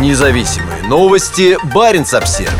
Независимые новости. Барин обсерва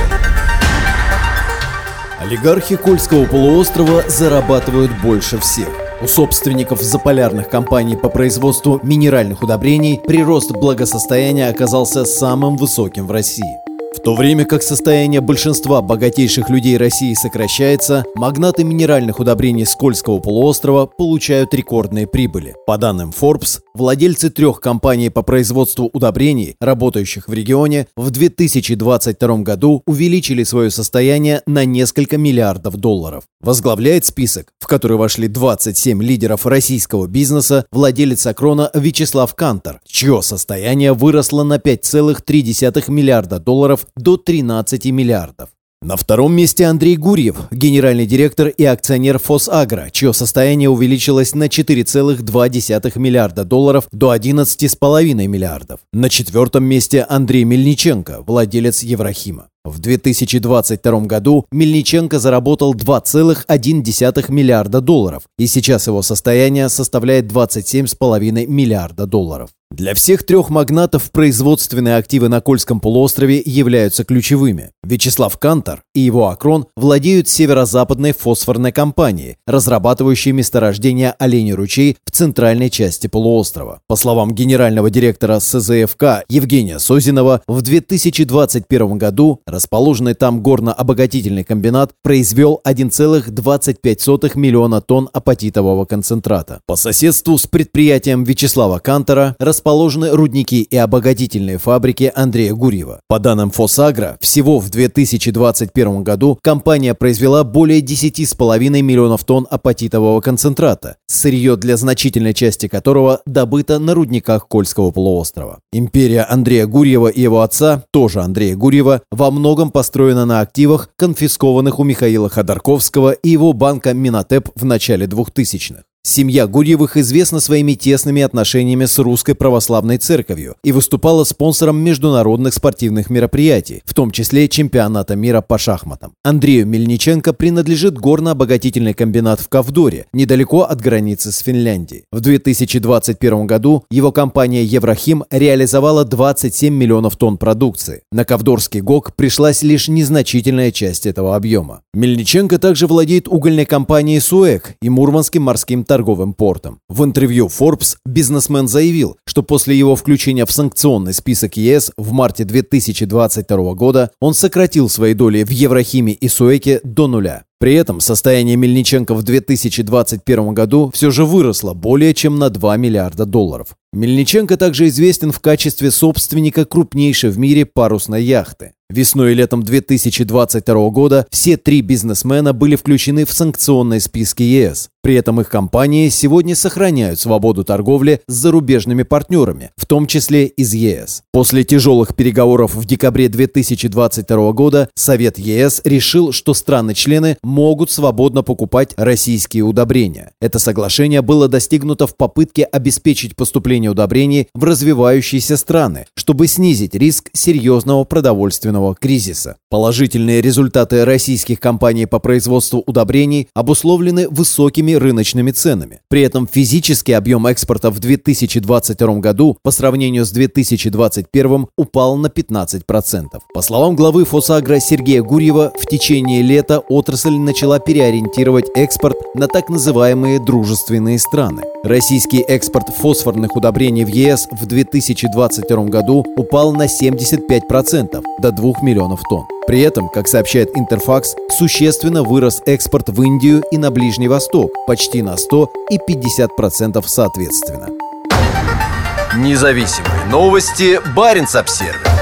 Олигархи Кольского полуострова зарабатывают больше всех. У собственников заполярных компаний по производству минеральных удобрений прирост благосостояния оказался самым высоким в России. В то время как состояние большинства богатейших людей России сокращается, магнаты минеральных удобрений Скользкого полуострова получают рекордные прибыли. По данным Forbes, владельцы трех компаний по производству удобрений, работающих в регионе, в 2022 году увеличили свое состояние на несколько миллиардов долларов. Возглавляет список, в который вошли 27 лидеров российского бизнеса, владелец Акрона Вячеслав Кантор, чье состояние выросло на 5,3 миллиарда долларов до 13 миллиардов. На втором месте Андрей Гурьев, генеральный директор и акционер «Фосагро», чье состояние увеличилось на 4,2 миллиарда долларов до 11,5 миллиардов. На четвертом месте Андрей Мельниченко, владелец Еврохима. В 2022 году Мельниченко заработал 2,1 миллиарда долларов, и сейчас его состояние составляет 27,5 миллиарда долларов. Для всех трех магнатов производственные активы на Кольском полуострове являются ключевыми. Вячеслав Кантор и его Акрон владеют северо-западной фосфорной компанией, разрабатывающей месторождение Оленей ручей в центральной части полуострова. По словам генерального директора СЗФК Евгения Созинова, в 2021 году расположенный там горно-обогатительный комбинат произвел 1,25 миллиона тонн апатитового концентрата. По соседству с предприятием Вячеслава Кантора расположен расположены рудники и обогатительные фабрики Андрея Гурьева. По данным Фосагро, всего в 2021 году компания произвела более 10,5 миллионов тонн апатитового концентрата, сырье для значительной части которого добыто на рудниках Кольского полуострова. Империя Андрея Гурьева и его отца, тоже Андрея Гурьева, во многом построена на активах, конфискованных у Михаила Ходорковского и его банка Минотеп в начале 2000-х. Семья Гурьевых известна своими тесными отношениями с Русской Православной Церковью и выступала спонсором международных спортивных мероприятий, в том числе чемпионата мира по шахматам. Андрею Мельниченко принадлежит горно-обогатительный комбинат в Ковдоре, недалеко от границы с Финляндией. В 2021 году его компания «Еврохим» реализовала 27 миллионов тонн продукции. На Ковдорский ГОК пришлась лишь незначительная часть этого объема. Мельниченко также владеет угольной компанией «Суэк» и Мурманским морским торговым портом. В интервью Forbes бизнесмен заявил, что после его включения в санкционный список ЕС в марте 2022 года он сократил свои доли в Еврохиме и Суэке до нуля. При этом состояние Мельниченко в 2021 году все же выросло более чем на 2 миллиарда долларов. Мельниченко также известен в качестве собственника крупнейшей в мире парусной яхты. Весной и летом 2022 года все три бизнесмена были включены в санкционные списки ЕС. При этом их компании сегодня сохраняют свободу торговли с зарубежными партнерами, в том числе из ЕС. После тяжелых переговоров в декабре 2022 года Совет ЕС решил, что страны-члены могут свободно покупать российские удобрения. Это соглашение было достигнуто в попытке обеспечить поступление удобрений в развивающиеся страны, чтобы снизить риск серьезного продовольственного кризиса. Положительные результаты российских компаний по производству удобрений обусловлены высокими рыночными ценами. При этом физический объем экспорта в 2022 году по сравнению с 2021 упал на 15%. По словам главы Фосагро Сергея Гурьева, в течение лета отрасль начала переориентировать экспорт на так называемые дружественные страны. Российский экспорт фосфорных удобрений в ЕС в 2022 году упал на 75% до 2 миллионов тонн. При этом, как сообщает Интерфакс, существенно вырос экспорт в Индию и на Ближний Восток почти на 100 и 50% соответственно. Независимые новости. Барин обсервис